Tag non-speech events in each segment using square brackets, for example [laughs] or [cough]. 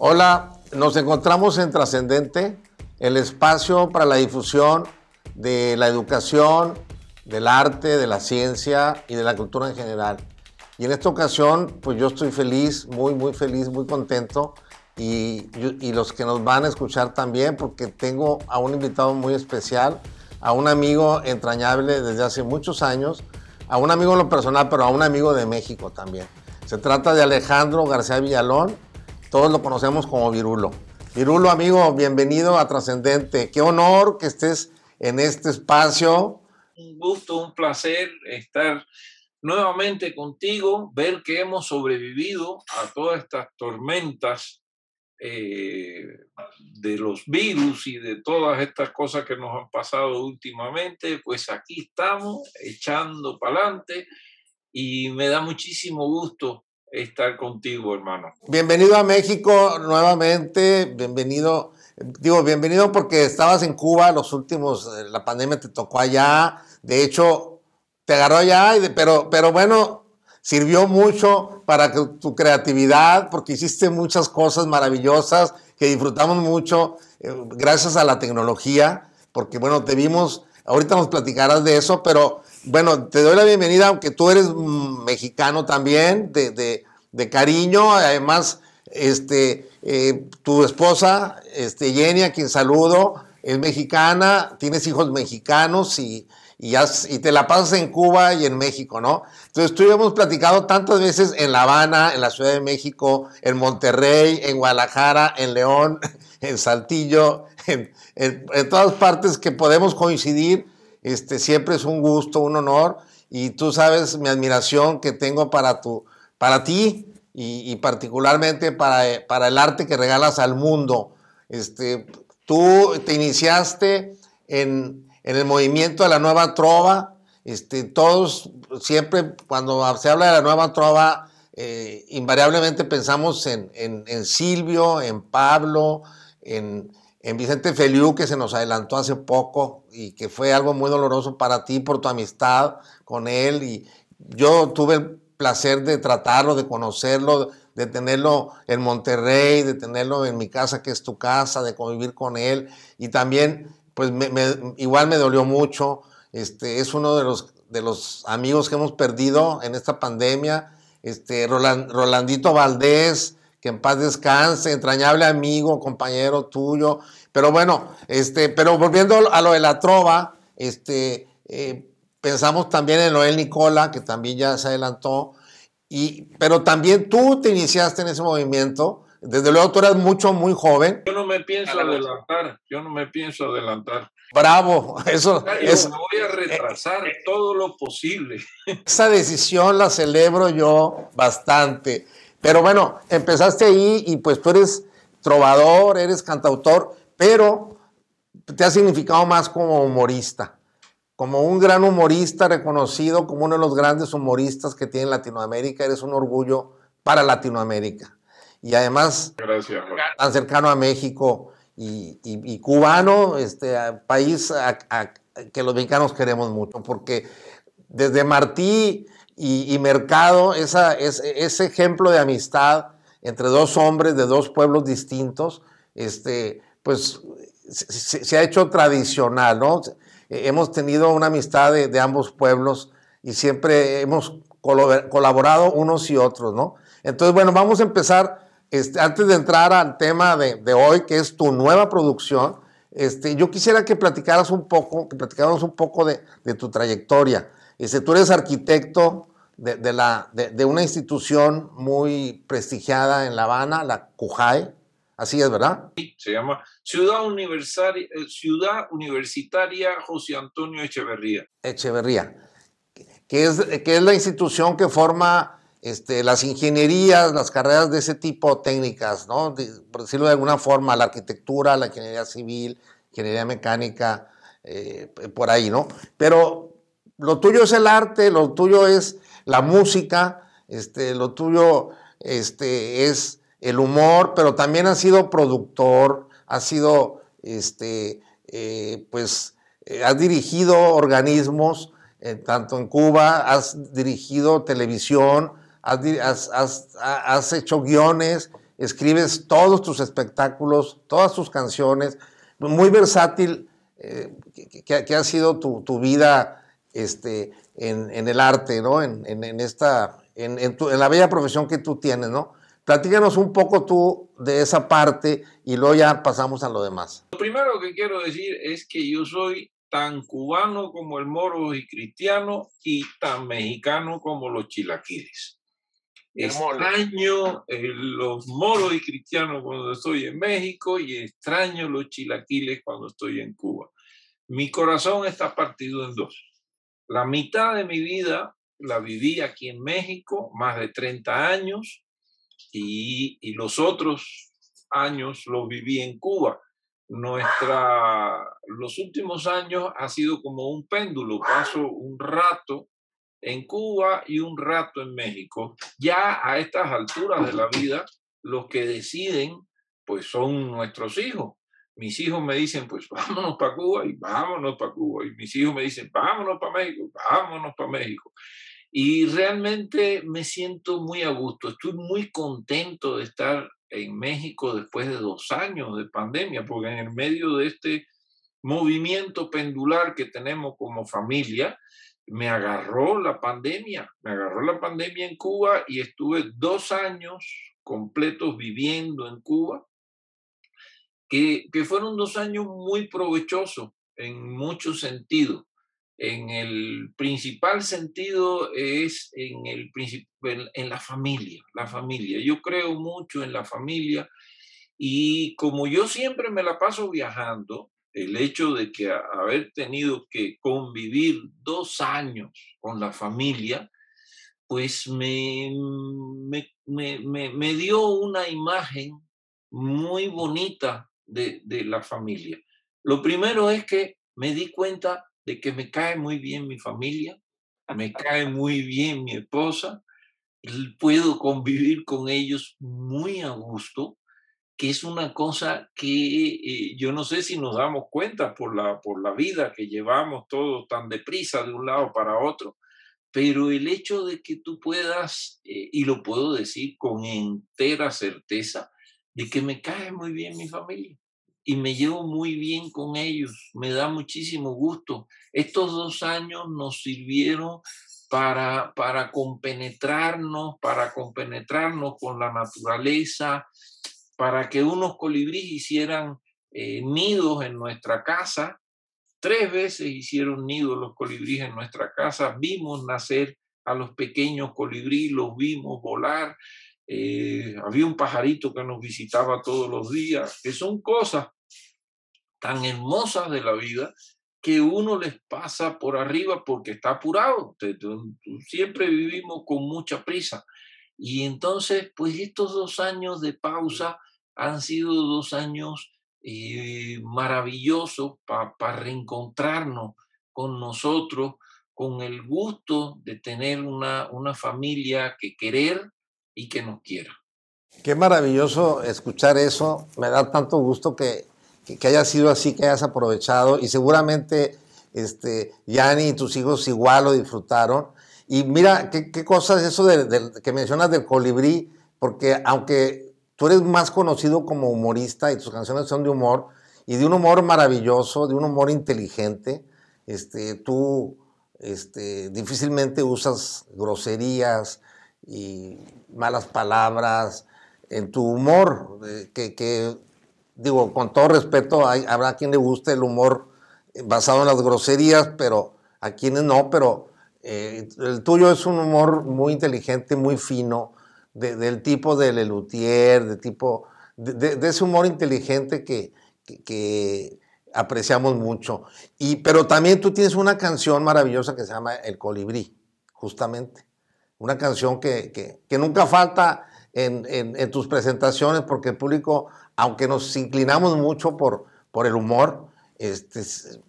Hola, nos encontramos en Trascendente, el espacio para la difusión de la educación, del arte, de la ciencia y de la cultura en general. Y en esta ocasión, pues yo estoy feliz, muy, muy feliz, muy contento. Y, los que nos van a escuchar también, porque tengo a un invitado muy especial, a un amigo entrañable desde hace muchos años, a un amigo en lo personal, pero a un amigo de México también. Se trata de Alejandro García Villalón, todos lo conocemos como Virulo. Virulo, amigo, bienvenido a Trascendente. Qué honor que estés en este espacio. Un gusto, un placer estar nuevamente contigo, ver que hemos sobrevivido a todas estas tormentas eh, de los virus y de todas estas cosas que nos han pasado últimamente, pues aquí estamos echando para adelante y me da muchísimo gusto estar contigo, hermano. Bienvenido a México nuevamente, bienvenido, digo, bienvenido porque estabas en Cuba los últimos, eh, la pandemia te tocó allá, de hecho, te agarró allá, pero, pero bueno, sirvió mucho para tu creatividad, porque hiciste muchas cosas maravillosas que disfrutamos mucho eh, gracias a la tecnología, porque bueno, te vimos, ahorita nos platicarás de eso, pero bueno, te doy la bienvenida, aunque tú eres mm, mexicano también, de, cariño. Además, este, eh, tu esposa, este, Jenny, a quien saludo, es mexicana, tienes hijos mexicanos y, y, te la pasas en Cuba y en México, ¿no? Entonces tú y hemos platicado tantas veces en La Habana, en la Ciudad de México, en Monterrey, en Guadalajara, en León, [laughs] en Saltillo, en, en todas partes que podemos coincidir este, siempre es un gusto, un honor, y tú sabes mi admiración que tengo para, tu, para ti y, particularmente para, para, el arte que regalas al mundo. Este, tú te iniciaste en, el movimiento de la nueva trova, este, todos siempre cuando se habla de la nueva trova, eh, invariablemente pensamos en, en Silvio, en Pablo, en, en Vicente Feliu, que se nos adelantó hace poco y que fue algo muy doloroso para ti por tu amistad con él. Y yo tuve placer de tratarlo, de conocerlo, de tenerlo en Monterrey, de tenerlo en mi casa, que es tu casa, de convivir con él. Y también, pues igual me dolió mucho. Este, es uno de los, de los amigos que hemos perdido en esta pandemia. Este, Rolandito Valdés, que en paz descanse, entrañable amigo, compañero tuyo. Pero bueno, este, pero volviendo a lo de la trova, este, eh, pensamos también en Noel Nicola, que también ya se adelantó, y, pero también tú te iniciaste en ese movimiento. Desde luego tú eras mucho, muy joven. Yo no me pienso adelantar, yo no me pienso adelantar. Bravo, [laughs] eso es. voy a retrasar todo lo posible. [laughs] Esa decisión la celebro yo bastante. Pero bueno, empezaste ahí y pues tú eres trovador, eres cantautor, pero te ha significado más como humorista, como un gran humorista reconocido como uno de los grandes humoristas que tiene Latinoamérica, eres un orgullo para Latinoamérica. Y además, tan cercano a México y, cubano, este país que los mexicanos queremos mucho, porque desde Martí y, Mercado, esa, ese ejemplo de amistad entre dos hombres de dos pueblos distintos, este, pues se, ha hecho tradicional, ¿no? Hemos tenido una amistad de, ambos pueblos y siempre hemos colaborado unos y otros, ¿no? Entonces, bueno, vamos a empezar, este, antes de entrar al tema de, hoy, que es tu nueva producción, este, yo quisiera que platicaras un poco, que platicáramos un poco de, tu trayectoria. Este, tú eres arquitecto de, de, una institución muy prestigiada en La Habana, la CUJAE, así es, ¿verdad? Sí, se llama Ciudad, Universitaria, eh, Ciudad Universitaria José Antonio Echeverría. Echeverría, que es, que es la institución que forma este, las ingenierías, las carreras de ese tipo técnicas, ¿no? por decirlo de alguna forma, la arquitectura, la ingeniería civil, ingeniería mecánica, eh, por ahí, ¿no? Pero lo tuyo es el arte, lo tuyo es la música, este, lo tuyo este, es el humor, pero también has sido productor, has sido, este, eh, pues, eh, has dirigido organismos, eh, tanto en Cuba, has dirigido televisión, has, hecho guiones escribes todos tus espectáculos, todas tus canciones, muy versátil que, ha sido tu, vida este, en, el arte, ¿no? En, esta, en, la bella profesión que tú tienes, ¿no? Platícanos un poco tú de esa parte y luego ya pasamos a lo demás. Lo primero que quiero decir es que yo soy tan cubano como el moro y cristiano y tan mexicano como los chilaquiles. Extraño eh, los moros y cristianos cuando estoy en México y extraño los chilaquiles cuando estoy en Cuba. Mi corazón está partido en dos. La mitad de mi vida la viví aquí en México, más de 30 años, y, y los otros años los viví en Cuba. Nuestra, los últimos años ha sido como un péndulo, paso un rato en Cuba y un rato en México. Ya a estas alturas de la vida, los que deciden, pues son nuestros hijos. Mis hijos me dicen, pues [laughs] vámonos para Cuba y vámonos para Cuba. Y mis hijos me dicen, vámonos para México, vámonos para México. Y realmente me siento muy a gusto. Estoy muy contento de estar en México después de dos años de pandemia, porque en el medio de este movimiento pendular que tenemos como familia, me agarró la pandemia, me agarró la pandemia en Cuba y estuve dos años completos viviendo en Cuba, que, que fueron dos años muy provechosos en muchos sentidos. En el principal sentido es en, el, en la familia, la familia. Yo creo mucho en la familia y como yo siempre me la paso viajando, el hecho de que haber tenido que convivir dos años con la familia, pues me, me, dio una imagen muy bonita de, de, la familia. Lo primero es que me di cuenta de que me cae muy bien mi familia, me [laughs] cae muy bien mi esposa, puedo convivir con ellos muy a gusto que es una cosa que eh, yo no sé si nos damos cuenta por la, por la vida que llevamos todos tan deprisa de un lado para otro, pero el hecho de que tú puedas, eh, y lo puedo decir con entera certeza, de que me cae muy bien mi familia y me llevo muy bien con ellos, me da muchísimo gusto. Estos dos años nos sirvieron para, para compenetrarnos, para compenetrarnos con la naturaleza, para que unos colibríes hicieran eh, nidos en nuestra casa. Tres veces hicieron nidos los colibríes en nuestra casa. Vimos nacer a los pequeños colibríes, los vimos volar. Eh, había un pajarito que nos visitaba todos los días, que son cosas tan hermosas de la vida que uno les pasa por arriba porque está apurado. Siempre vivimos con mucha prisa. Y entonces, pues estos dos años de pausa han sido dos años eh, maravillosos para reencontrarnos con nosotros, con el gusto de tener una, una familia que querer y que nos quiera. Qué maravilloso escuchar eso. Me da tanto gusto que, que, haya sido así, que hayas aprovechado y seguramente este, Yani y tus hijos igual lo disfrutaron. Y mira, qué, qué cosa es eso de, que mencionas del colibrí, porque aunque tú eres más conocido como humorista y tus canciones son de humor y de un humor maravilloso, de un humor inteligente. Este, tú este, difícilmente usas groserías y malas palabras en tu humor, que, digo, con todo respeto, habrá quien le guste el humor basado en las groserías, pero a quienes no, pero eh, el tuyo es un humor muy inteligente, muy fino, del tipo de Lelutier, de tipo, de, ese humor inteligente que, que, apreciamos mucho. Y, pero también tú tienes una canción maravillosa que se llama El Colibrí, justamente. Una canción que, que nunca falta en, en, en, tus presentaciones porque el público, aunque nos inclinamos mucho por, por el humor, este,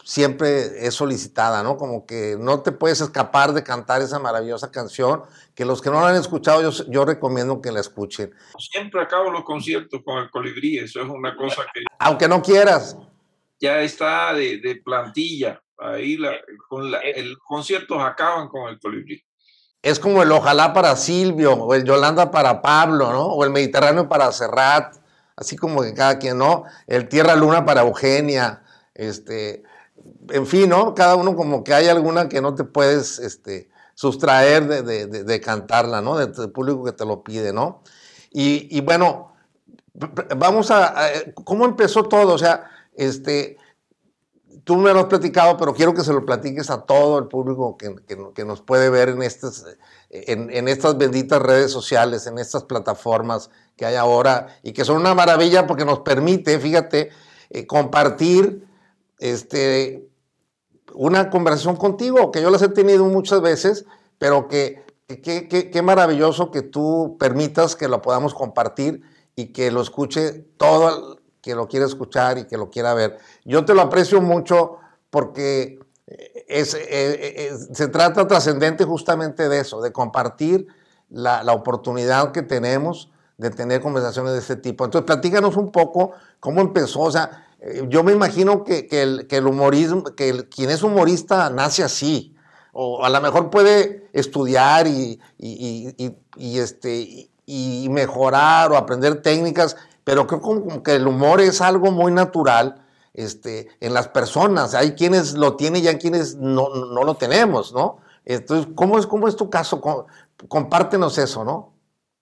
siempre es solicitada, ¿no? Como que no te puedes escapar de cantar esa maravillosa canción, que los que no la han escuchado, yo, yo recomiendo que la escuchen. Siempre acabo los conciertos con el colibrí, eso es una cosa que... Aunque no quieras. Ya está de, plantilla, ahí la, con el conciertos acaban con el colibrí. es como el ojalá para Silvio, o el Yolanda para Pablo, ¿no? O el Mediterráneo para Serrat, así como que cada quien, ¿no? El Tierra Luna para Eugenia, este, en fin, ¿no? Cada uno como que hay alguna que no te puedes, este, sustraer de, cantarla, ¿no? Del público que te lo pide, ¿no? Y, bueno, vamos a, ¿cómo empezó todo? O sea, este, tú me lo has platicado, pero quiero que se lo platiques a todo el público que, nos puede ver en estas, en, estas benditas redes sociales, en estas plataformas que hay ahora y que son una maravilla porque nos permite, fíjate, eh, compartir este, una conversación contigo, que yo las he tenido muchas veces, pero que qué maravilloso que tú permitas que lo podamos compartir y que lo escuche todo que lo quiera escuchar y que lo quiera ver. Yo te lo aprecio mucho porque es, eh, eh, se trata trascendente justamente de eso, de compartir la, oportunidad que tenemos de tener conversaciones de este tipo. Entonces, platícanos un poco cómo empezó. O sea, eh, yo me imagino que, el, que el, humorismo, que quien es humorista nace así. O a lo mejor puede estudiar y, y, este, y mejorar o aprender técnicas, pero creo como que el humor es algo muy natural este, en las personas. Hay quienes lo tienen y hay quienes no, no lo tenemos, ¿no? Entonces, ¿cómo es, cómo es tu caso? Compártenos eso, ¿no?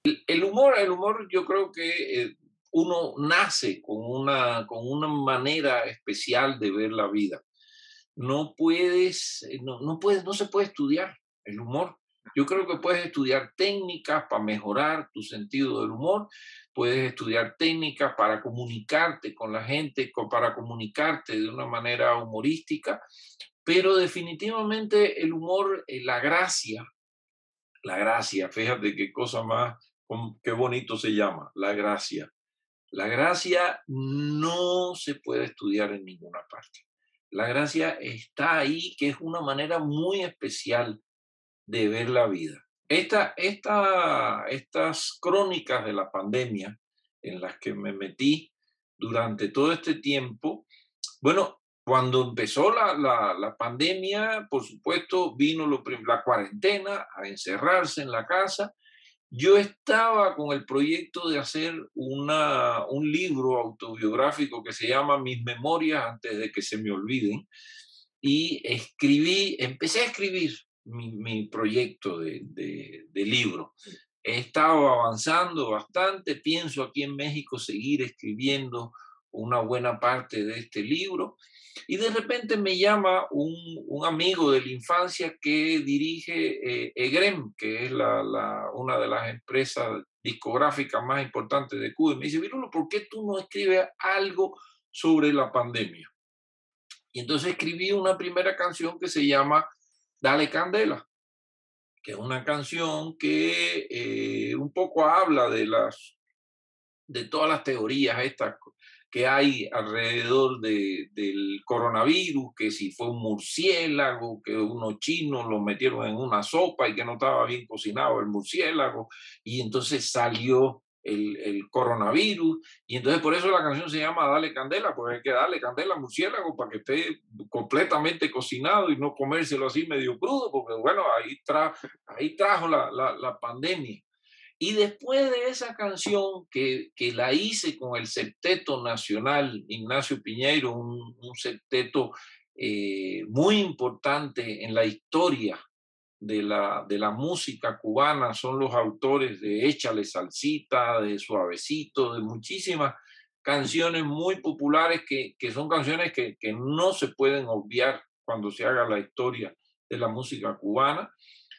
El, humor, el humor yo creo que eh, uno nace con una, con una manera especial de ver la vida. No puedes, eh, no, no, puedes, no se puede estudiar el humor. Yo creo que puedes estudiar técnicas para mejorar tu sentido del humor, puedes estudiar técnicas para comunicarte con la gente, para comunicarte de una manera humorística, pero definitivamente el humor, eh, la gracia, la gracia, fíjate qué cosa más, qué bonito se llama, la gracia. La gracia no se puede estudiar en ninguna parte. La gracia está ahí, que es una manera muy especial de ver la vida. Esta, esta, estas crónicas de la pandemia en las que me metí durante todo este tiempo, bueno, cuando empezó la, la, pandemia, por supuesto, vino lo, la cuarentena, a encerrarse en la casa. Yo estaba con el proyecto de hacer una, un libro autobiográfico que se llama Mis Memorias antes de que se me olviden. Y escribí, empecé a escribir mi, proyecto de, de, libro. He estado avanzando bastante, pienso aquí en México seguir escribiendo una buena parte de este libro. Y de repente me llama un, un amigo de la infancia que dirige eh, EGREM, que es la, la, una de las empresas discográficas más importantes de Cuba. Y me dice, Virulo, ¿por qué tú no escribes algo sobre la pandemia? Y entonces escribí una primera canción que se llama Dale Candela, que es una canción que eh, un poco habla de las de todas las teorías estas que hay alrededor de, del coronavirus, que si fue un murciélago, que unos chinos lo metieron en una sopa y que no estaba bien cocinado el murciélago, y entonces salió el, coronavirus. Y entonces por eso la canción se llama Dale Candela, porque hay que darle candela a murciélago para que esté completamente cocinado y no comérselo así medio crudo, porque bueno, ahí, tra ahí trajo la, pandemia. Y después de esa canción que, que, la hice con el Septeto Nacional Ignacio Piñeiro, un, un septeto eh, muy importante en la historia de la, de la música cubana son los autores de Échale Salsita, de Suavecito, de muchísimas canciones muy populares que, que son canciones que, que, no se pueden obviar cuando se haga la historia de la música cubana.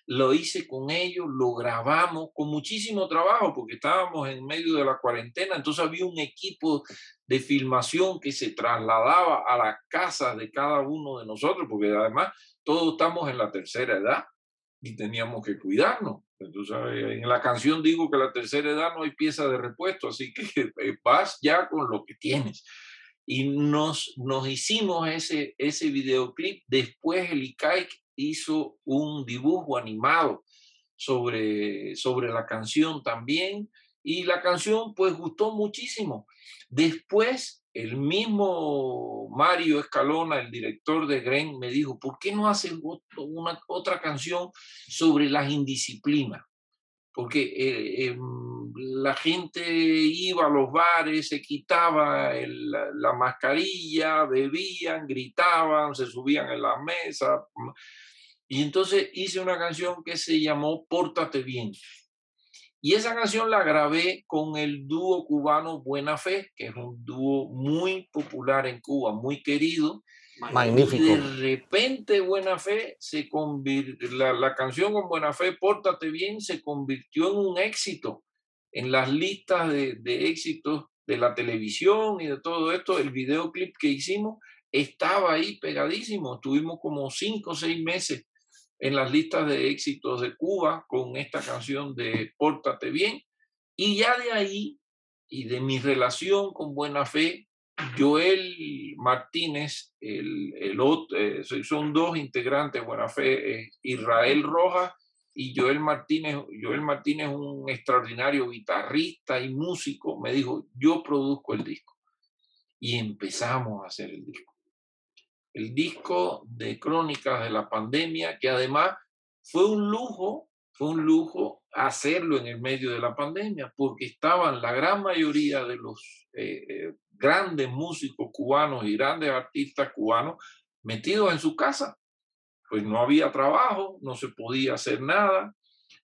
Lo hice con ellos, lo grabamos con muchísimo trabajo porque estábamos en medio de la cuarentena, entonces había un equipo de filmación que se trasladaba a las casas de cada uno de nosotros, porque además todos estamos en la tercera edad y teníamos que cuidarnos. Entonces, en la canción digo que la tercera edad no hay pieza de repuesto, así que [laughs] eh, vas ya con lo que tienes. Y nos, nos hicimos ese, ese videoclip. Después el ICAIC hizo un dibujo animado sobre, sobre la canción también. Y la canción pues gustó muchísimo. Después el mismo Mario Escalona, el director de Gren, me dijo, ¿por qué no haces una, otra canción sobre las indisciplinas? Porque eh, em, la gente iba a los bares, se quitaba la mascarilla, bebían, gritaban, se subían en la mesa. Y entonces hice una canción que se llamó Pórtate bien. Y esa canción la grabé con el dúo cubano Buena Fe, que es un dúo muy popular en Cuba, muy querido. Magnífico. Y de repente Buena Fe se convirtió, la, canción con Buena Fe, Pórtate bien, se convirtió en un éxito en las listas de, de éxitos de la televisión y de todo esto. El videoclip que hicimos estaba ahí pegadísimo. Estuvimos como cinco o seis meses en las listas de éxitos de Cuba con esta canción de Pórtate bien. Y ya de ahí y de mi relación con Buena Fe, Joel Martínez, el, el eh, son dos integrantes de Buena Fe, Israel Rojas y Joel Martínez. Joel Martínez, un extraordinario guitarrista y músico, me dijo, yo produzco el disco. Y empezamos a hacer el disco el disco de crónicas de la pandemia, que además fue un lujo, fue un lujo hacerlo en el medio de la pandemia, porque estaban la gran mayoría de los eh, eh, grandes músicos cubanos y grandes artistas cubanos metidos en su casa. Pues no había trabajo, no se podía hacer nada.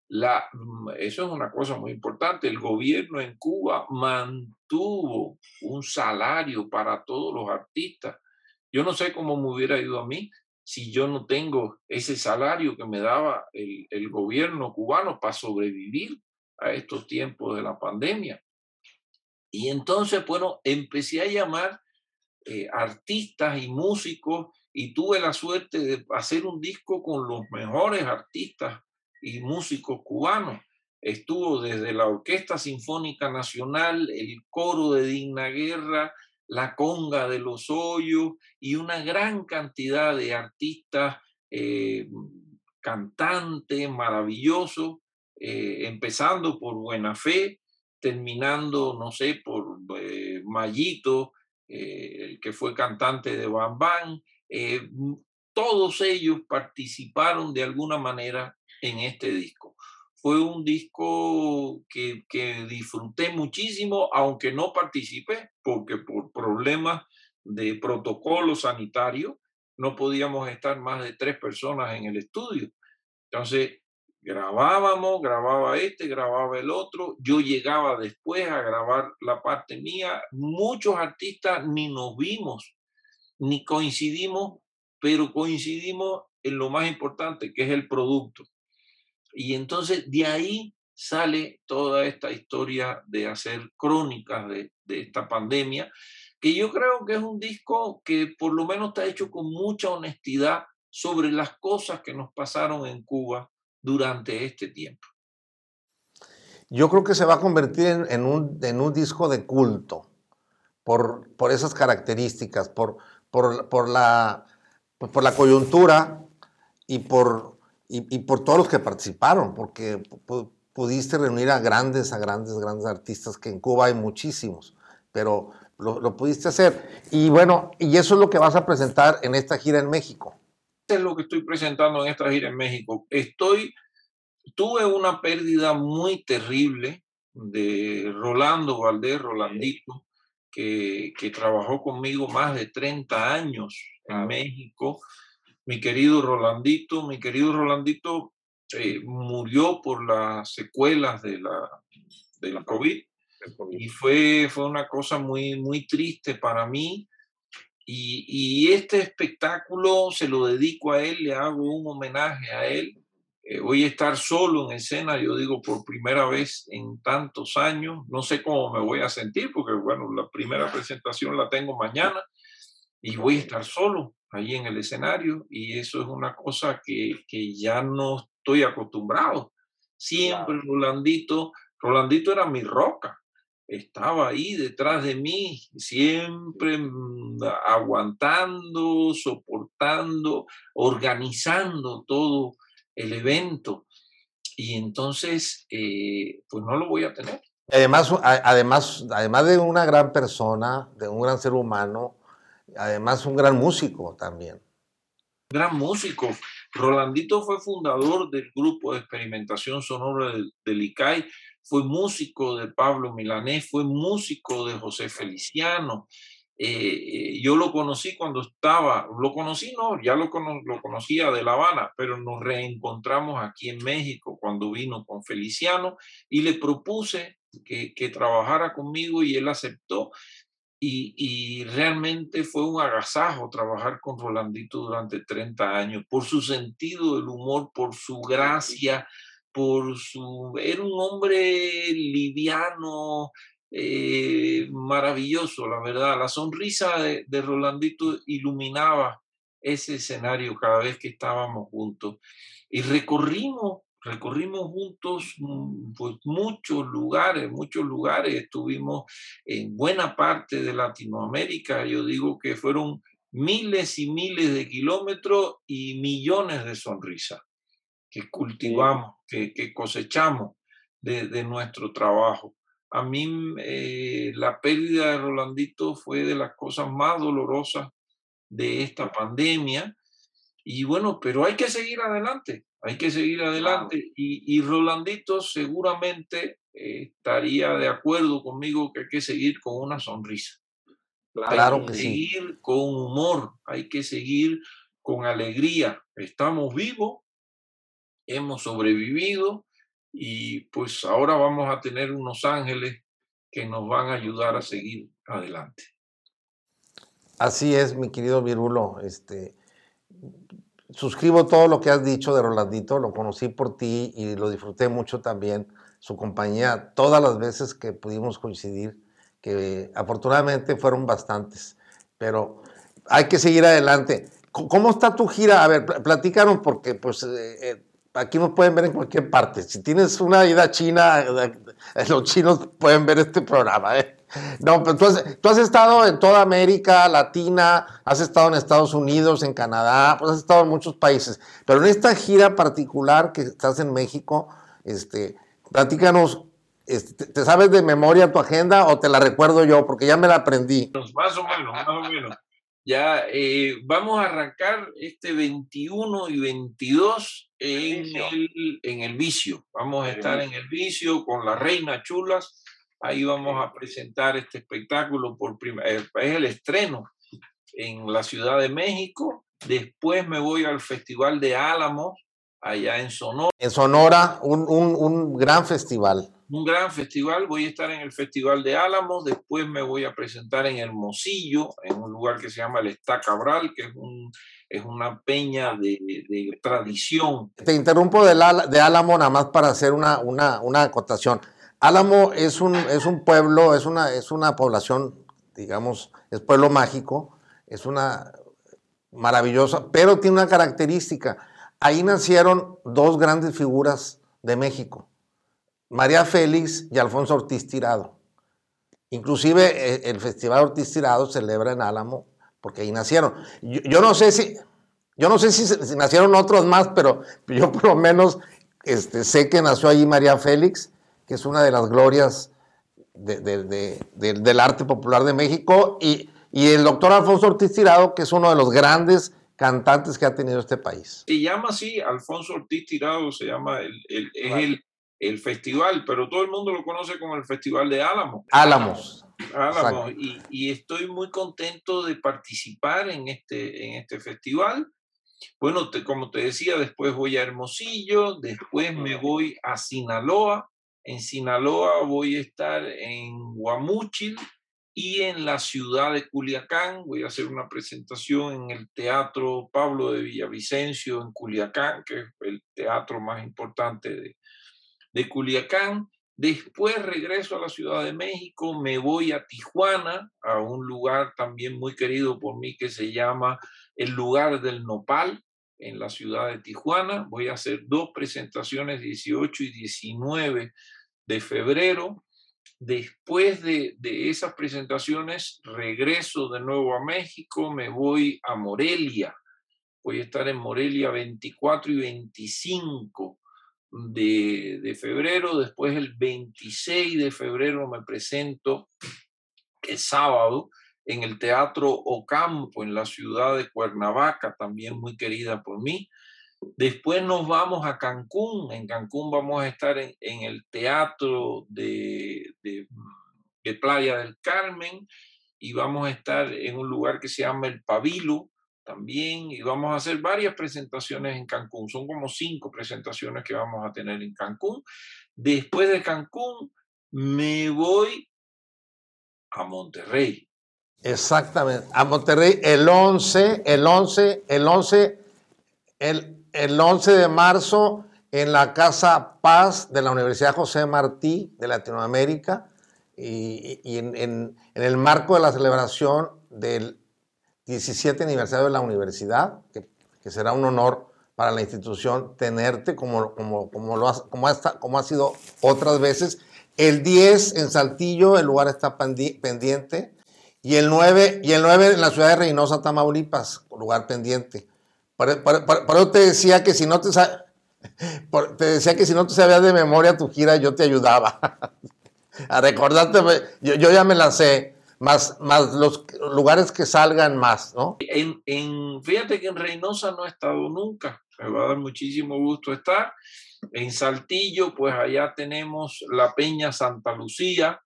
La, mm, eso es una cosa muy importante. El gobierno en Cuba mantuvo un salario para todos los artistas yo no sé cómo me hubiera ido a mí si yo no tengo ese salario que me daba el, gobierno cubano para sobrevivir a estos tiempos de la pandemia. Y entonces, bueno, empecé a llamar eh, artistas y músicos y tuve la suerte de hacer un disco con los mejores artistas y músicos cubanos. Estuvo desde la Orquesta Sinfónica Nacional, el coro de Digna Guerra, la conga de los hoyos y una gran cantidad de artistas, eh, cantantes maravillosos, eh, empezando por Buena Fe, terminando, no sé, por eh, Mayito, el que fue cantante de Bam Bam. todos ellos participaron de alguna manera en este disco fue un disco que, disfruté muchísimo, aunque no participé, porque por problemas de protocolo sanitario no podíamos estar más de tres personas en el estudio. Entonces, grabábamos, grababa este, grababa el otro, yo llegaba después a grabar la parte mía, muchos artistas ni nos vimos, ni coincidimos, pero coincidimos en lo más importante, que es el producto. Y entonces de ahí sale toda esta historia de hacer crónicas de, esta pandemia, que yo creo que es un disco que por lo menos está hecho con mucha honestidad sobre las cosas que nos pasaron en Cuba durante este tiempo. Yo creo que se va a convertir en, un, en un, disco de culto por, por esas características, por, por, por, la, por la coyuntura y por, y, por todos los que participaron, porque pudiste reunir a grandes, a grandes, grandes artistas, que en Cuba hay muchísimos, pero lo, pudiste hacer. Y bueno, y eso es lo que vas a presentar en esta gira en México. Es lo que estoy presentando en esta gira en México. Estoy, tuve una pérdida muy terrible de Rolando Valdés, Rolandito, que, que trabajó conmigo más de 30 años en México mi querido Rolandito, mi querido Rolandito eh, murió por las secuelas de la, de la COVID, y fue, fue una cosa muy, muy triste para mí. Y, y, este espectáculo se lo dedico a él, le hago un homenaje a él. Eh, voy a estar solo en escena, yo digo por primera vez en tantos años. No sé cómo me voy a sentir, porque bueno, la primera presentación la tengo mañana y voy a estar solo ahí en el escenario y eso es una cosa que, que ya no estoy acostumbrado. Siempre Rolandito, Rolandito era mi roca, estaba ahí detrás de mí, siempre mm, aguantando, soportando, organizando todo el evento. Y entonces, eh, pues no lo voy a tener. Además, además, además de una gran persona, de un gran ser humano, además un gran músico también. Gran músico. Rolandito fue fundador del grupo de experimentación sonora del, del ICAI, fue músico de Pablo Milanés, fue músico de José Feliciano, eh, yo lo conocí cuando estaba, lo conocí, no, ya lo, lo conocía de La Habana, pero nos reencontramos aquí en México cuando vino con Feliciano y le propuse que, que trabajara conmigo y él aceptó. Y, y, realmente fue un agasajo trabajar con Rolandito durante 30 años, por su sentido del humor, por su gracia, por su... Era un hombre liviano, eh, maravilloso, la verdad. La sonrisa de, Rolandito iluminaba ese escenario cada vez que estábamos juntos. Y recorrimos, recorrimos juntos mm, pues, muchos lugares, muchos lugares. Estuvimos en buena parte de Latinoamérica. Yo digo que fueron miles y miles de kilómetros y millones de sonrisas que cultivamos, que, cosechamos de nuestro trabajo. A mí eh, la pérdida de Rolandito fue de las cosas más dolorosas de esta pandemia. Y bueno, pero hay que seguir adelante, hay que seguir adelante. Y, Rolandito seguramente eh, estaría de acuerdo conmigo que hay que seguir con una sonrisa. Claro hay que, seguir con humor, hay que seguir con alegría. Estamos vivos, hemos sobrevivido y pues ahora vamos a tener unos ángeles que nos van a ayudar a seguir adelante. Así es, mi querido Virulo. Este, suscribo todo lo que has dicho de Rolandito, lo conocí por ti y lo disfruté mucho también, su compañía, todas las veces que pudimos coincidir, que afortunadamente fueron bastantes, pero hay que seguir adelante. ¿Cómo está tu gira? A ver, platícanos porque pues eh, eh, aquí nos pueden ver en cualquier parte. Si tienes una ida China, eh, los chinos pueden ver este programa. ¿eh? No, pero tú has, estado en toda América Latina, has estado en Estados Unidos, en Canadá, pues has estado en muchos países. Pero en esta gira particular que estás en México, este, platícanos, este, ¿te sabes de memoria tu agenda o te la recuerdo yo? Porque ya me la aprendí. Más o menos, más o menos. Ya eh, vamos a arrancar este 21 y 22 en el, en el vicio. Vamos a estar en el vicio con la Reina Chulas. Ahí vamos a presentar este espectáculo por primera eh, Es el estreno en la Ciudad de México. Después me voy al Festival de Álamos, allá en Sonora. En Sonora, un, un, un gran festival un gran festival. Voy a estar en el Festival de Álamos, después me voy a presentar en Hermosillo, en un lugar que se llama el Cabral, que es, un, es una peña de, de, tradición. Te interrumpo de, de Álamo nada más para hacer una, una, una acotación. Álamo es un, es un pueblo, es una, es una población, digamos, es pueblo mágico, es una maravillosa, pero tiene una característica. Ahí nacieron dos grandes figuras de México María Félix y Alfonso Ortiz Tirado. Inclusive eh, el Festival Ortiz Tirado celebra en Álamo porque ahí nacieron. Yo, no sé si, yo no sé si, nacieron otros más, pero yo por lo menos este, sé que nació allí María Félix, que es una de las glorias del arte popular de México, y, el doctor Alfonso Ortiz Tirado, que es uno de los grandes cantantes que ha tenido este país. Se llama así, Alfonso Ortiz Tirado, se llama, el, es el el festival, pero todo el mundo lo conoce como el Festival de Álamos. Álamos. Álamos. Y, estoy muy contento de participar en este, en este festival. Bueno, como te decía, después voy a Hermosillo, después me voy a Sinaloa. En Sinaloa voy a estar en Guamúchil y en la ciudad de Culiacán. Voy a hacer una presentación en el Teatro Pablo de Villavicencio en Culiacán, que es el teatro más importante de, de Culiacán. Después regreso a la Ciudad de México, me voy a Tijuana, a un lugar también muy querido por mí que se llama el lugar del nopal en la ciudad de Tijuana. Voy a hacer dos presentaciones, 18 y 19 de febrero. Después de, de esas presentaciones, regreso de nuevo a México, me voy a Morelia. Voy a estar en Morelia 24 y 25 de, de, febrero, después el 26 de febrero me presento, el sábado, en el Teatro Ocampo, en la ciudad de Cuernavaca, también muy querida por mí. Después nos vamos a Cancún. En Cancún vamos a estar en, el Teatro de, de, de, Playa del Carmen y vamos a estar en un lugar que se llama El Pabilo también y vamos a hacer varias presentaciones en Cancún. Son como cinco presentaciones que vamos a tener en Cancún. Después de Cancún me voy a Monterrey. Exactamente, a Monterrey el 11, el 11, el 11, el, el 11 de marzo en la Casa Paz de la Universidad José Martí de Latinoamérica y, en, en, el marco de la celebración del 17 aniversario de la universidad, que, que será un honor para la institución tenerte como, como, como, lo ha, como, ha, como ha sido otras veces. El 10 en Saltillo, el lugar está pendiente. Y el 9, y el 9 en la ciudad de Reynosa, Tamaulipas, lugar pendiente. Por, eso te decía que si no te, [laughs] te decía que si no te sabías de memoria tu gira, yo te ayudaba. [laughs] a recordarte, yo, yo, ya me la sé, más, más los lugares que salgan más, ¿no? En, en, fíjate que en Reynosa no he estado nunca, me va a dar muchísimo gusto estar. En Saltillo, pues allá tenemos la Peña Santa Lucía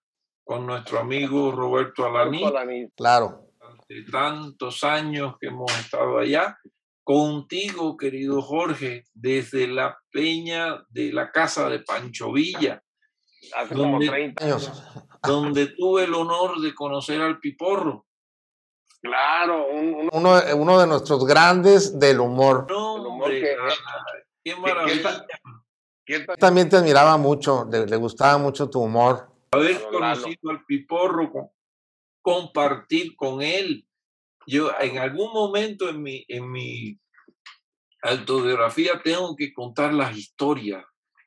con nuestro amigo Roberto Alaní. Claro. De tantos años que hemos estado allá contigo, querido Jorge, desde la peña de la casa de Pancho Villa. Hace donde, como 30 años. Donde tuve el honor de conocer al Piporro. Claro, Uno, uno, de nuestros grandes del humor. No, qué maravilla. También te admiraba mucho, le, le, gustaba mucho tu humor. Haber conocido al Piporro, compartir con él, yo en algún momento en mi, en mi autobiografía tengo que contar las historias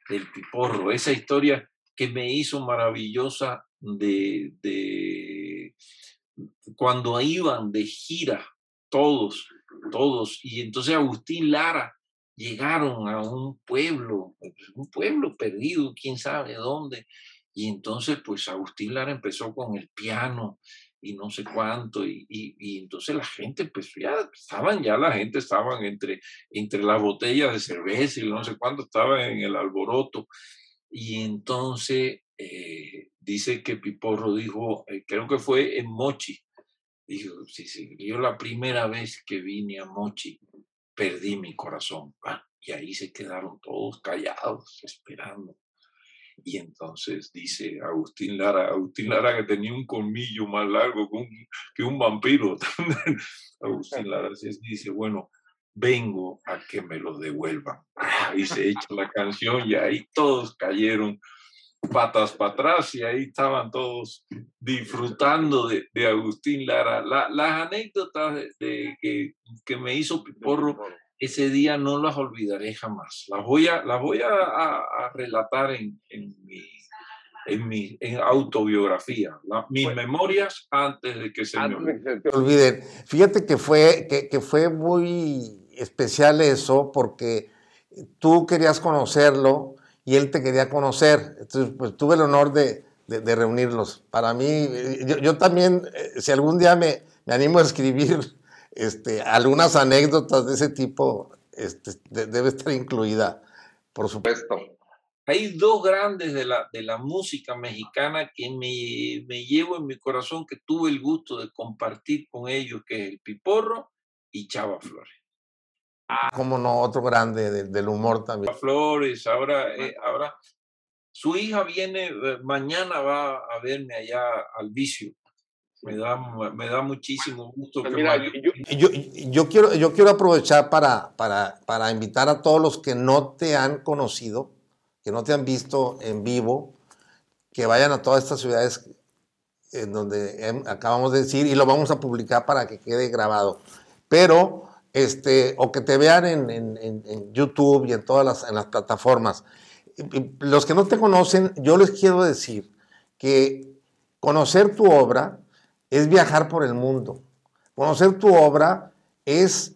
del piporro, esa historia que me hizo maravillosa de, de cuando iban de gira todos, todos, y entonces Agustín Lara llegaron a un pueblo, un pueblo perdido, quién sabe dónde, y entonces pues Agustín Lara empezó con el piano y no sé cuánto, y, y, entonces la gente, pues ya estaban, ya la gente estaban entre, entre las botellas de cerveza y no sé cuánto, estaba en el alboroto, y entonces eh, dice que Piporro dijo, eh, creo que fue en Mochi, dijo, sí, sí, yo la primera vez que vine a Mochi, perdí mi corazón, y ahí se quedaron todos callados, esperando. Y entonces dice Agustín Lara, Agustín Lara que tenía un colmillo más largo que un, que un vampiro. [laughs] Agustín Lara dice, bueno, vengo a que me lo devuelvan. [laughs] Y se echa la canción y ahí todos cayeron patas para atrás y ahí estaban todos disfrutando de, de Agustín Lara. las anécdotas de, que, que, me hizo Piporro ese día no las olvidaré jamás. Las voy a, las voy a, relatar en, en, mi, en mi en autobiografía, mis memorias antes de que se me olviden. Fíjate que fue, que, que, fue muy especial eso porque tú querías conocerlo y él te quería conocer. Entonces, pues tuve el honor de, de, reunirlos. Para mí, yo, yo, también, eh, si algún día me, me animo a escribir este, algunas anécdotas de ese tipo este, debe estar incluida, por supuesto. Hay dos grandes de la, de la música mexicana que me, me llevo en mi corazón, que tuve el gusto de compartir con ellos, que es el Piporro y Chava Flores. Ah, como no, otro grande del, humor también. Chava Flores, ahora, eh, ahora su hija viene, eh, mañana va a verme allá al vicio me da, me da muchísimo gusto. Pues que yo, yo, quiero, yo quiero aprovechar para, para, para, invitar a todos los que no te han conocido, que no te han visto en vivo, que vayan a todas estas ciudades en donde acabamos de decir y lo vamos a publicar para que quede grabado. Pero, este, o que te vean en, en, en YouTube y en todas las, en las plataformas. Los que no te conocen, yo les quiero decir que conocer tu obra es viajar por el mundo. Conocer tu obra es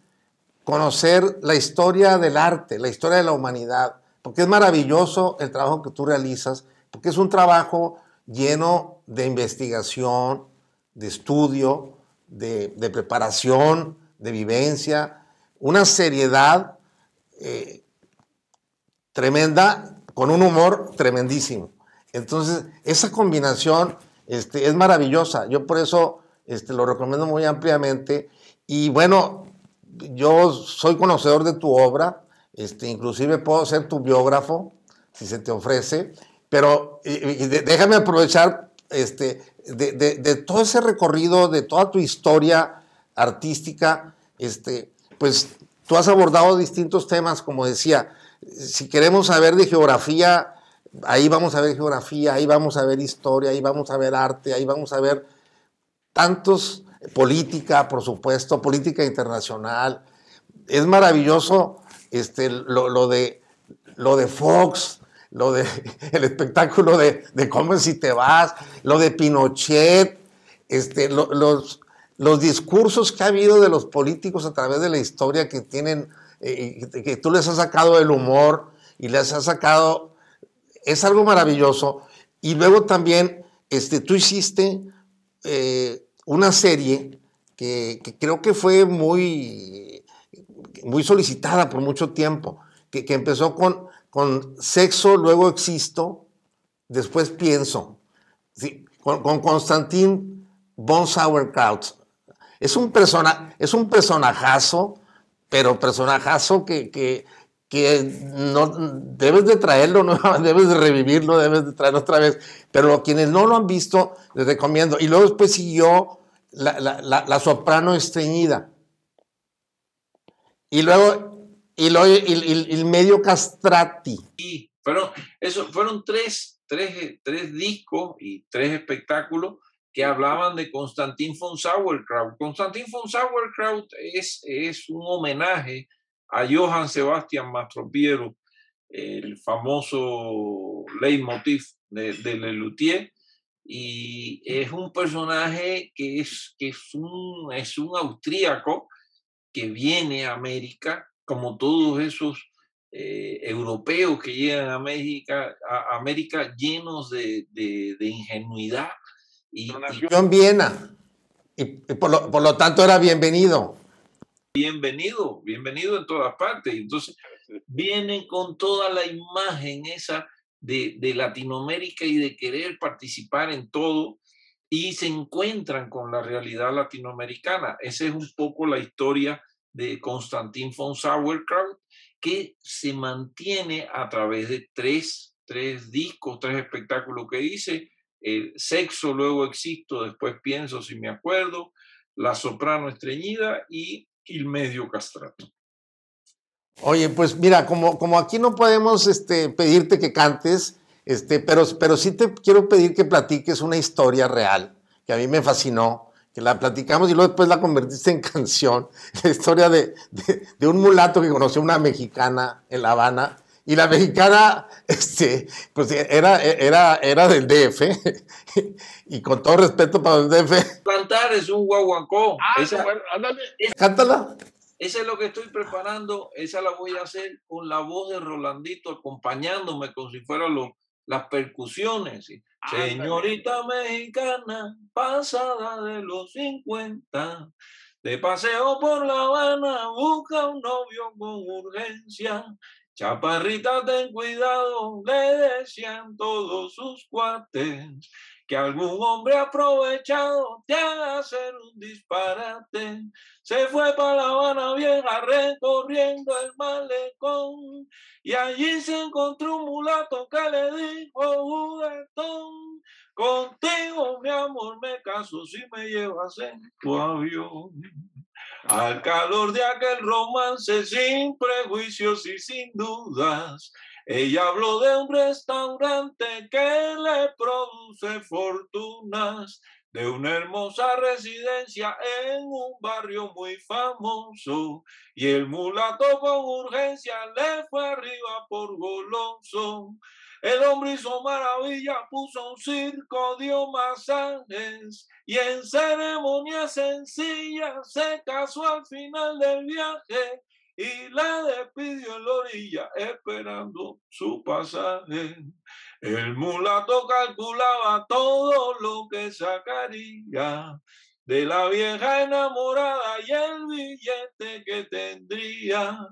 conocer la historia del arte, la historia de la humanidad, porque es maravilloso el trabajo que tú realizas, porque es un trabajo lleno de investigación, de estudio, de, preparación, de vivencia, una seriedad eh, tremenda con un humor tremendísimo. Entonces, esa combinación este, es maravillosa. Yo por eso este, lo recomiendo muy ampliamente. Y bueno, yo soy conocedor de tu obra, este, inclusive puedo ser tu biógrafo, si se te ofrece, pero déjame aprovechar este, de, todo ese recorrido, de toda tu historia artística, este, pues tú has abordado distintos temas, como decía, si queremos saber de geografía, ahí vamos a ver geografía, ahí vamos a ver historia, ahí vamos a ver arte, ahí vamos a ver tantos, política, por supuesto, política internacional. Es maravilloso este, lo, de, lo de Fox, lo de [laughs] el espectáculo de, de Cómo si te vas, lo de Pinochet, este, los, los discursos que ha habido de los políticos a través de la historia que tienen, eh, que tú les has sacado el humor y les has sacado, es algo maravilloso. Y luego también, este, tú hiciste eh, una serie que, creo que fue muy, muy solicitada por mucho tiempo, que, empezó con, con sexo, luego existo, después pienso. con, con Constantin von Sauerkraut. Es un, persona, es un personajazo, pero personajazo que, que, no, debes de traerlo, [laughs] debes de revivirlo, debes de traerlo otra vez. Pero quienes no lo han visto, les recomiendo. Y luego después siguió la, la, soprano estreñida. Y luego, y luego el, medio castrati. Sí, pero eso fueron tres, tres, tres discos y tres espectáculos que hablaban de Constantin von Sauerkraut. Constantin von Sauerkraut es, es un homenaje a Johann Sebastian Mastropiero, el famoso leitmotiv de, de y es un personaje que es, que es, un, es un austríaco que viene a América, como todos esos eh, europeos que llegan a América, a América llenos de, de, ingenuidad. Y, nació en Viena, y, por, lo, por, lo, tanto era bienvenido. Bienvenido, bienvenido en todas partes. Entonces, vienen con toda la imagen esa de, Latinoamérica y de querer participar en todo y se encuentran con la realidad latinoamericana. Esa es un poco la historia de Constantin von Sauerkraut, que se mantiene a través de tres, tres discos, tres espectáculos que hice. El sexo, luego existo, después pienso si me acuerdo, la soprano estreñida y el medio castrato. Oye, pues mira, como, como aquí no podemos este, pedirte que cantes, este, pero, pero sí te quiero pedir que platiques una historia real, que a mí me fascinó, que la platicamos y luego después la convertiste en [laughs] canción, la historia de, de, un mulato que conoció una mexicana en La Habana, y la mexicana, [laughs] este, pues era, era, era del DF, [laughs] y con todo respeto para el DF. Cantar es un guaguancó. Ah, bueno, ándale. Cántala. Esa es lo que estoy preparando, esa la voy a hacer con la voz de Rolandito acompañándome como si fueran las percusiones. Señorita mexicana, pasada de los 50, de paseo por La Habana, busca un novio con urgencia. Chaparrita, ten cuidado, le decían todos sus cuates que algún hombre aprovechado te haga hacer un disparate. Se fue para La Habana Vieja recorriendo el malecón y allí se encontró un mulato que le dijo juguetón. Contigo, mi amor, me caso si me llevas en tu avión. Al calor de aquel romance sin prejuicios y sin dudas, ella habló de un restaurante que le produce fortunas, de una hermosa residencia en un barrio muy famoso. Y el mulato con urgencia le fue arriba por goloso. El hombre hizo maravilla, puso un circo, dio masajes y en ceremonia sencilla se casó al final del viaje y la despidió en la orilla esperando su pasaje. El mulato calculaba todo lo que sacaría de la vieja enamorada y el billete que tendría,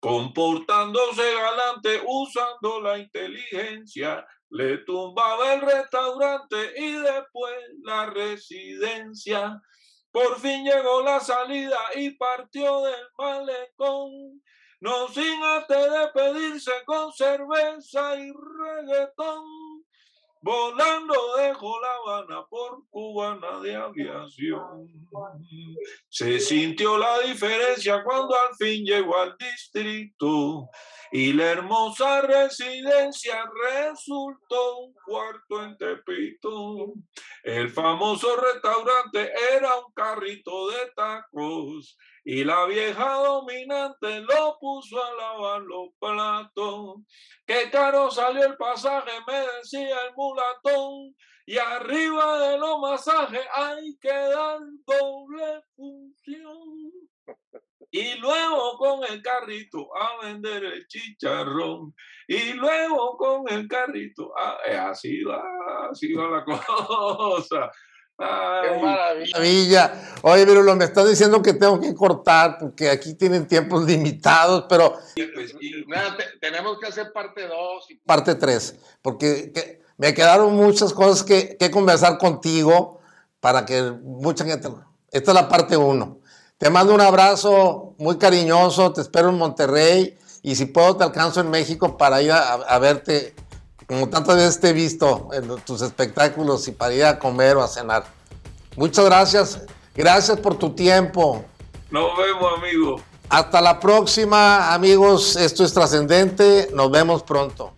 comportándose galante usando la inteligencia, le tumbaba el restaurante y después la residencia. Por fin llegó la salida y partió del malecón. No sin antes de pedirse con cerveza y reggaetón. Volando dejó La por cubana de aviación. Se sintió la diferencia cuando al fin llegó al distrito y la hermosa residencia resultó un cuarto en Tepito. El famoso restaurante era un carrito de tacos y la vieja dominante lo puso a lavar los platos. Qué caro salió el pasaje, me decía el mulatón. Y arriba de los masajes hay que dar doble función. Y luego con el carrito a vender el chicharrón. Y luego con el carrito, a, eh, así va, así va la [laughs] cosa. Qué maravilla. Oye, lo me estás diciendo que tengo que cortar porque aquí tienen tiempos limitados, pero. Pues, tenemos que hacer parte 2. Parte 3, porque me quedaron muchas cosas que, que, conversar contigo para que mucha gente. Esta es la parte 1. Te mando un abrazo muy cariñoso, te espero en Monterrey y si puedo te alcanzo en México para ir a verte como tantas veces te he visto en tus espectáculos y para ir a comer o a cenar. Muchas gracias. Gracias por tu tiempo. Nos vemos, amigos. Hasta la próxima, amigos. Esto es trascendente. Nos vemos pronto.